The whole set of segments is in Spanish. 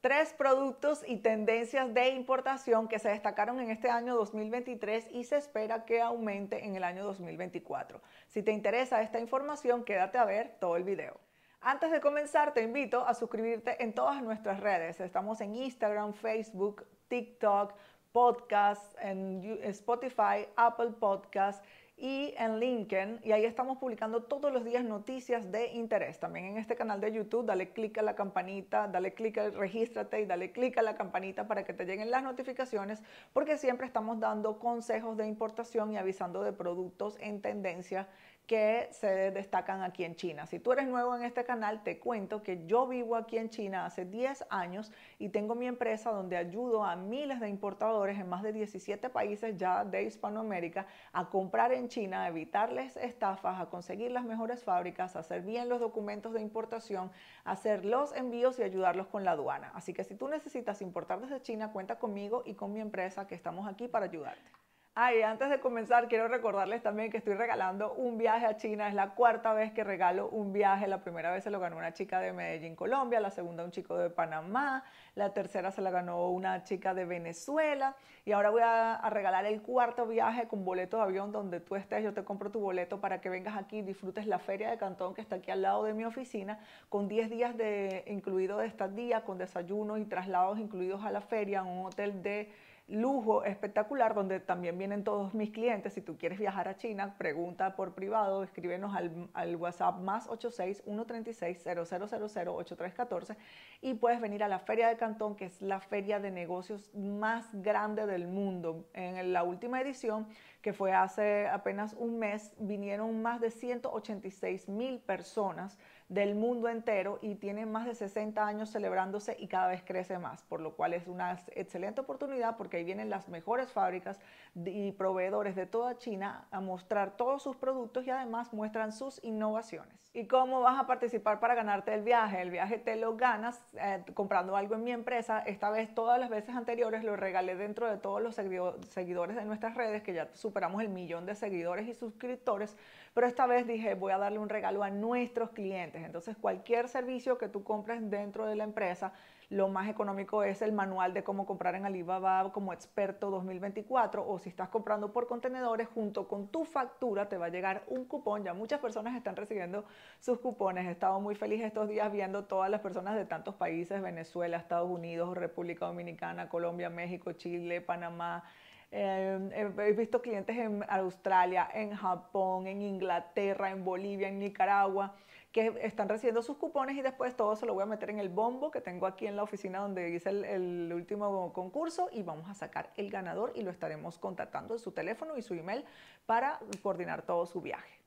Tres productos y tendencias de importación que se destacaron en este año 2023 y se espera que aumente en el año 2024. Si te interesa esta información, quédate a ver todo el video. Antes de comenzar, te invito a suscribirte en todas nuestras redes. Estamos en Instagram, Facebook, TikTok, podcast, en Spotify, Apple Podcast y en LinkedIn y ahí estamos publicando todos los días noticias de interés. También en este canal de YouTube, dale clic a la campanita, dale clic a regístrate y dale clic a la campanita para que te lleguen las notificaciones porque siempre estamos dando consejos de importación y avisando de productos en tendencia que se destacan aquí en China. Si tú eres nuevo en este canal, te cuento que yo vivo aquí en China hace 10 años y tengo mi empresa donde ayudo a miles de importadores en más de 17 países ya de Hispanoamérica a comprar en China, a evitarles estafas, a conseguir las mejores fábricas, a hacer bien los documentos de importación, a hacer los envíos y ayudarlos con la aduana. Así que si tú necesitas importar desde China, cuenta conmigo y con mi empresa que estamos aquí para ayudarte. Ah, y antes de comenzar, quiero recordarles también que estoy regalando un viaje a China. Es la cuarta vez que regalo un viaje. La primera vez se lo ganó una chica de Medellín, Colombia. La segunda, un chico de Panamá. La tercera se la ganó una chica de Venezuela. Y ahora voy a, regalar el cuarto viaje con boleto de avión donde tú estés. Yo te compro tu boleto para que vengas aquí y disfrutes la feria de Cantón que está aquí al lado de mi oficina, con 10 días de, incluido de estadía, con desayunos y traslados incluidos a la feria, un hotel de lujo espectacular donde también vienen todos mis clientes. Si tú quieres viajar a China, pregunta por privado, escríbenos al, al WhatsApp más 86 136 0000 8314 y puedes venir a la Feria de Cantón, que es la feria de negocios más grande del mundo. En la última edición, que fue hace apenas un mes, vinieron más de 186 mil personas del mundo entero y tiene más de 60 años celebrándose y cada vez crece más, por lo cual es una excelente oportunidad porque ahí vienen las mejores fábricas y proveedores de toda China a mostrar todos sus productos y además muestran sus innovaciones. ¿Y cómo vas a participar para ganarte el viaje? El viaje te lo ganas eh, comprando algo en mi empresa. Esta vez, todas las veces anteriores, lo regalé dentro de todos los seguidores de nuestras redes, que ya superamos el millón de seguidores y suscriptores. Pero esta vez dije, voy a darle un regalo a nuestros clientes. Entonces, cualquier servicio que tú compres dentro de la empresa, lo más económico es el manual de cómo comprar en Alibaba como experto 2024 o si estás comprando por contenedores, junto con tu factura te va a llegar un cupón. Ya muchas personas están recibiendo sus cupones. He estado muy feliz estos días viendo todas las personas de tantos países, Venezuela, Estados Unidos, República Dominicana, Colombia, México, Chile, Panamá. Eh, he visto clientes en Australia, en Japón, en Inglaterra, en Bolivia, en Nicaragua que están recibiendo sus cupones y después todo se lo voy a meter en el bombo que tengo aquí en la oficina donde hice el, último concurso y vamos a sacar el ganador y lo estaremos contactando en su teléfono y su email para coordinar todo su viaje.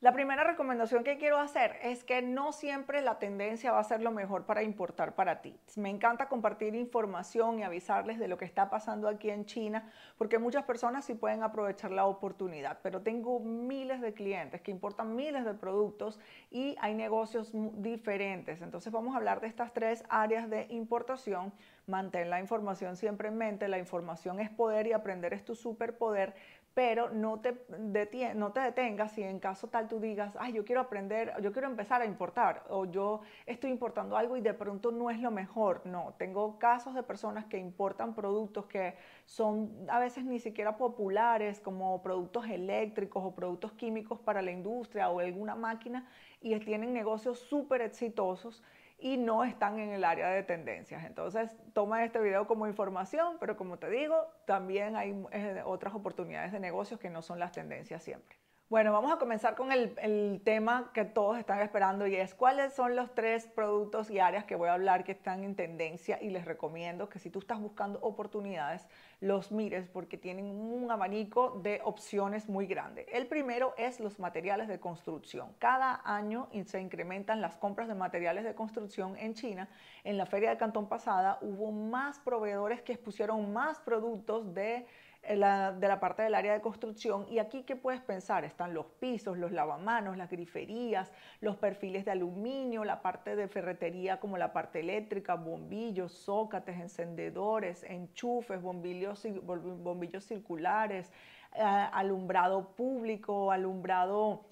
La primera recomendación que quiero hacer es que no siempre la tendencia va a ser lo mejor para importar para ti. Me encanta compartir información y avisarles de lo que está pasando aquí en China, porque muchas personas sí pueden aprovechar la oportunidad, pero tengo miles de clientes que importan miles de productos y hay negocios diferentes. Entonces vamos a hablar de estas tres áreas de importación. Mantén la información siempre en mente, la información es poder y aprender es tu superpoder pero no te, detengas si en caso tal tú digas, ay, yo quiero aprender, yo quiero empezar a importar, o yo estoy importando algo y de pronto no es lo mejor. No, tengo casos de personas que importan productos que son a veces ni siquiera populares, como productos eléctricos o productos químicos para la industria o alguna máquina, y tienen negocios súper exitosos y no están en el área de tendencias. Entonces, toma este video como información, pero como te digo, también hay eh, otras oportunidades de negocios que no son las tendencias siempre. Bueno, vamos a comenzar con el, tema que todos están esperando y es cuáles son los tres productos y áreas que voy a hablar que están en tendencia y les recomiendo que si tú estás buscando oportunidades, los mires porque tienen un abanico de opciones muy grande. El primero es los materiales de construcción. Cada año se incrementan las compras de materiales de construcción en China. En la feria de Cantón pasada hubo más proveedores que expusieron más productos de de la parte del área de construcción. Y aquí, ¿qué puedes pensar? Están los pisos, los lavamanos, las griferías, los perfiles de aluminio, la parte de ferretería como la parte eléctrica, bombillos, zócates, encendedores, enchufes, bombillos, bombillos circulares, eh, alumbrado público, alumbrado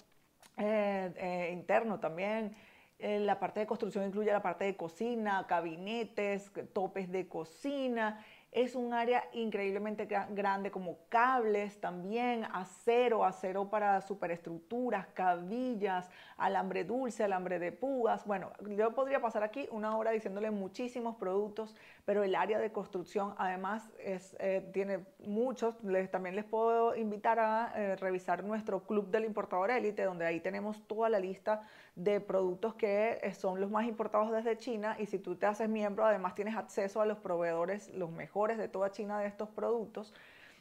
eh, eh, interno también la parte de construcción incluye la parte de cocina, gabinetes, topes de cocina es un área increíblemente grande como cables también, acero, acero para superestructuras, cabillas, alambre dulce, alambre de púas. Bueno, yo podría pasar aquí una hora diciéndole muchísimos productos, pero el área de construcción además es, eh, tiene muchos. Les, también les puedo invitar a eh, revisar nuestro club del importador élite, donde ahí tenemos toda la lista de productos que eh, son los más importados desde China y si tú te haces miembro además tienes acceso a los proveedores, los mejores de toda China de estos productos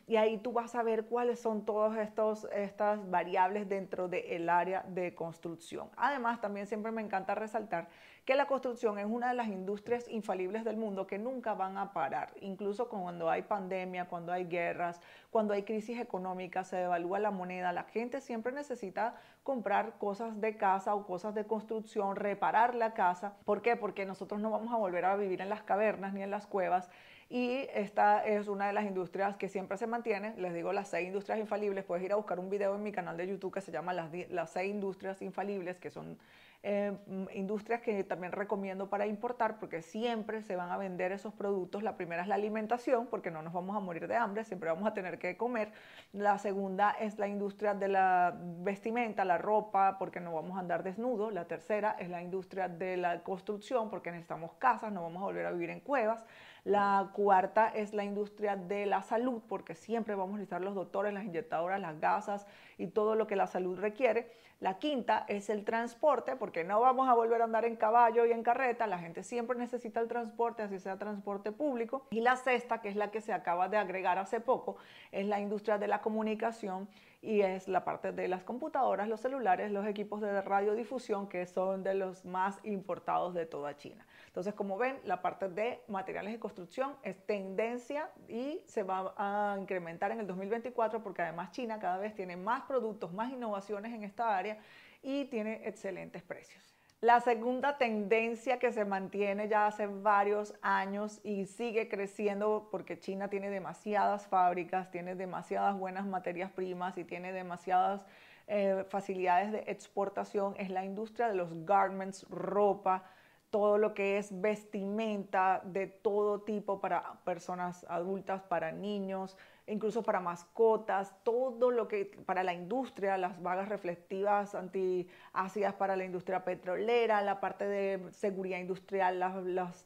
y ahí tú vas a ver cuáles son todas estas variables dentro del área de construcción. Además, también siempre me encanta resaltar que la construcción es una de las industrias infalibles del mundo que nunca van a parar, incluso cuando hay pandemia, cuando hay guerras, cuando hay crisis económica, se devalúa la moneda, la gente siempre necesita comprar cosas de casa o cosas de construcción, reparar la casa. ¿Por qué? Porque nosotros no vamos a volver a vivir en las cavernas ni en las cuevas y esta es una de las industrias que siempre se mantiene. Les digo las seis industrias infalibles. Puedes ir a buscar un video en mi canal de YouTube que se llama Las, las seis industrias infalibles, que son eh, industrias que también recomiendo para importar porque siempre se van a vender esos productos. La primera es la alimentación, porque no nos vamos a morir de hambre, siempre vamos a tener que comer. La segunda es la industria de la vestimenta, la ropa, porque no vamos a andar desnudos. La tercera es la industria de la construcción, porque necesitamos casas, no vamos a volver a vivir en cuevas. La cuarta es la industria de la salud, porque siempre vamos a necesitar los doctores, las inyectadoras, las gasas y todo lo que la salud requiere. La quinta es el transporte, porque no vamos a volver a andar en caballo y en carreta, la gente siempre necesita el transporte, así sea transporte público. Y la sexta, que es la que se acaba de agregar hace poco, es la industria de la comunicación y es la parte de las computadoras, los celulares, los equipos de radiodifusión, que son de los más importados de toda China. Entonces, como ven, la parte de materiales de construcción es tendencia y se va a incrementar en el 2024 porque además China cada vez tiene más productos, más innovaciones en esta área y tiene excelentes precios. La segunda tendencia que se mantiene ya hace varios años y sigue creciendo porque China tiene demasiadas fábricas, tiene demasiadas buenas materias primas y tiene demasiadas eh, facilidades de exportación es la industria de los garments, ropa, todo lo que es vestimenta de todo tipo para personas adultas, para niños, incluso para mascotas, todo lo que para la industria, las vagas reflectivas antiácidas para la industria petrolera, la parte de seguridad industrial,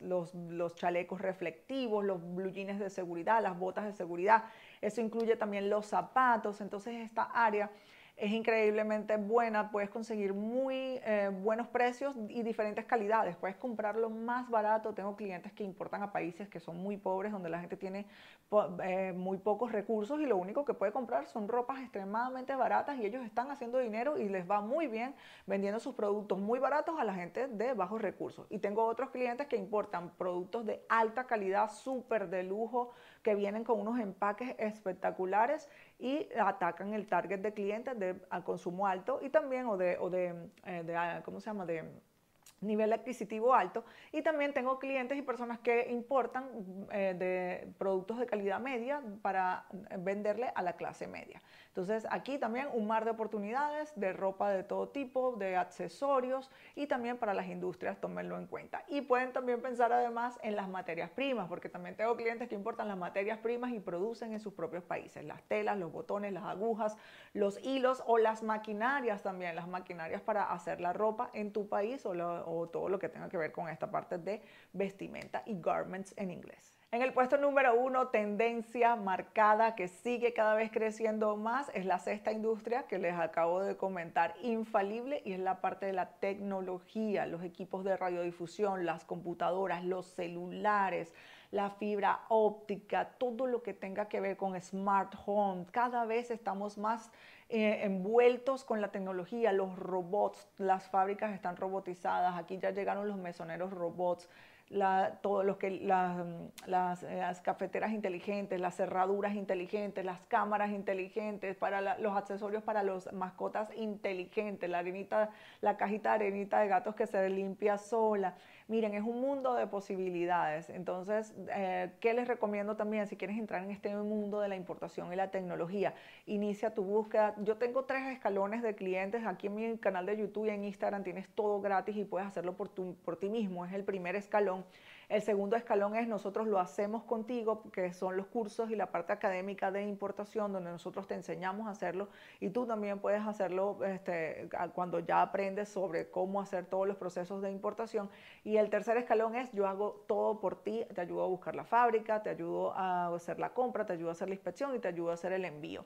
los, los chalecos reflectivos, los blue jeans de seguridad, las botas de seguridad. Eso incluye también los zapatos. Entonces esta área es increíblemente buena, puedes conseguir muy eh, buenos precios y diferentes calidades, puedes comprarlo más barato, tengo clientes que importan a países que son muy pobres, donde la gente tiene eh, muy pocos recursos y lo único que puede comprar son ropas extremadamente baratas y ellos están haciendo dinero y les va muy bien vendiendo sus productos muy baratos a la gente de bajos recursos. Y tengo otros clientes que importan productos de alta calidad, súper de lujo, que vienen con unos empaques espectaculares y atacan el target de clientes de consumo alto y también o de, o de, eh, ah, ¿cómo se llama? De nivel adquisitivo alto y también tengo clientes y personas que importan eh, de productos de calidad media para venderle a la clase media. Entonces aquí también un mar de oportunidades de ropa de todo tipo, de accesorios y también para las industrias, tómenlo en cuenta. Y pueden también pensar además en las materias primas, porque también tengo clientes que importan las materias primas y producen en sus propios países, las telas, los botones, las agujas, los hilos o las maquinarias también, las maquinarias para hacer la ropa en tu país o, o todo lo que tenga que ver con esta parte de vestimenta y garments en inglés. En el puesto número uno, tendencia marcada que sigue cada vez creciendo más, es la sexta industria que les acabo de comentar, infalible, y es la parte de la tecnología, los equipos de radiodifusión, las computadoras, los celulares, la fibra óptica, todo lo que tenga que ver con smart home. Cada vez estamos más eh, envueltos con la tecnología, los robots, las fábricas están robotizadas, aquí ya llegaron los mesoneros robots, todo lo que mm, las, cafeteras inteligentes, las cerraduras inteligentes, las cámaras inteligentes, para los accesorios para las mascotas inteligentes, la arenita, la cajita de arenita de gatos que se limpia sola. Miren, es un mundo de posibilidades. Entonces, eh, ¿qué les recomiendo también si quieres entrar en este mundo de la importación y la tecnología? Inicia tu búsqueda. Yo tengo tres escalones de clientes aquí en mi canal de YouTube y en Instagram. Tienes todo gratis y puedes hacerlo por, por ti mismo. Es el primer escalón. El segundo escalón es nosotros lo hacemos contigo, que son los cursos y la parte académica de importación, donde nosotros te enseñamos a hacerlo y tú también puedes hacerlo este, cuando ya aprendes sobre cómo hacer todos los procesos de importación. Y el tercer escalón es yo hago todo por ti, te ayudo a buscar la fábrica, te ayudo a hacer la compra, te ayudo a hacer la inspección y te ayudo a hacer el envío.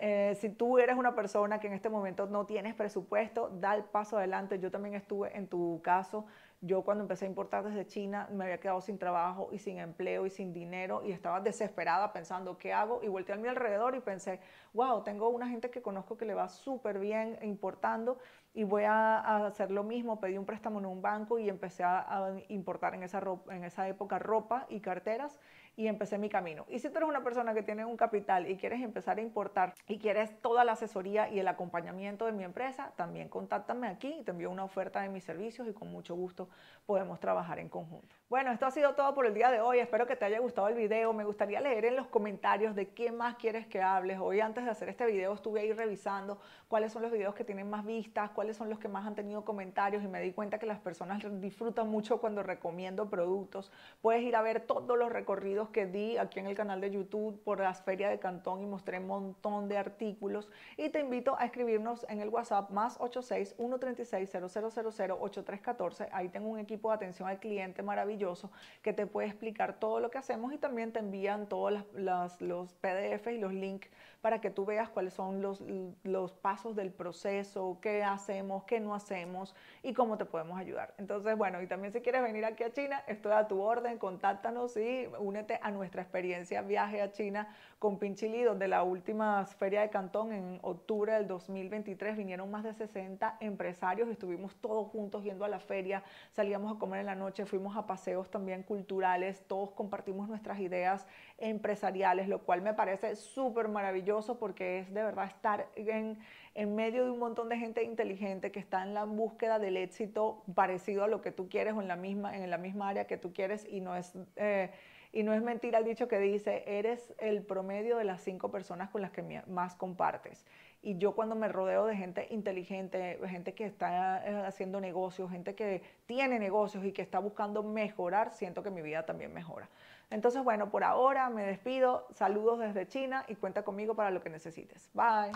Eh, si tú eres una persona que en este momento no tienes presupuesto, da el paso adelante. Yo también estuve en tu caso yo cuando empecé a importar desde China me había quedado sin trabajo y sin empleo y sin dinero y estaba desesperada pensando qué hago y volteé a mi alrededor y pensé, wow, tengo una gente que conozco que le va súper bien importando y voy a, hacer lo mismo. Pedí un préstamo en un banco y empecé a, importar en esa, en esa época ropa y carteras y empecé mi camino. Y si tú eres una persona que tiene un capital y quieres empezar a importar y quieres toda la asesoría y el acompañamiento de mi empresa, también contáctame aquí y te envío una oferta de mis servicios y con mucho gusto podemos trabajar en conjunto. Bueno, esto ha sido todo por el día de hoy. Espero que te haya gustado el video. Me gustaría leer en los comentarios de qué más quieres que hables. Hoy antes de hacer este video estuve ahí revisando cuáles son los videos que tienen más vistas, cuáles son los que más han tenido comentarios y me di cuenta que las personas disfrutan mucho cuando recomiendo productos. Puedes ir a ver todos los recorridos que di aquí en el canal de YouTube por las ferias de Cantón y mostré un montón de artículos y te invito a escribirnos en el WhatsApp más 86 136 0000 8314. Ahí tengo un equipo de atención al cliente maravilloso que te puede explicar todo lo que hacemos y también te envían todos los PDF y los links para que tú veas cuáles son los, los pasos del proceso, qué hacemos, qué no hacemos y cómo te podemos ayudar. Entonces, bueno, y también si quieres venir aquí a China, estoy a tu orden, contáctanos y únete a nuestra experiencia viaje a China con Pinchili, donde la última feria de Cantón en octubre del 2023 vinieron más de 60 empresarios, estuvimos todos juntos yendo a la feria, salíamos a comer en la noche, fuimos a paseos también culturales, todos compartimos nuestras ideas empresariales, lo cual me parece súper maravilloso porque es de verdad estar en, en medio de un montón de gente inteligente que está en la búsqueda del éxito parecido a lo que tú quieres o en la misma, en la misma área que tú quieres y no es... Eh, y no es mentira el dicho que dice, eres el promedio de las cinco personas con las que más compartes. Y yo cuando me rodeo de gente inteligente, gente que está eh, haciendo negocios, gente que tiene negocios y que está buscando mejorar, siento que mi vida también mejora. Entonces, bueno, por ahora me despido. Saludos desde China y cuenta conmigo para lo que necesites. Bye.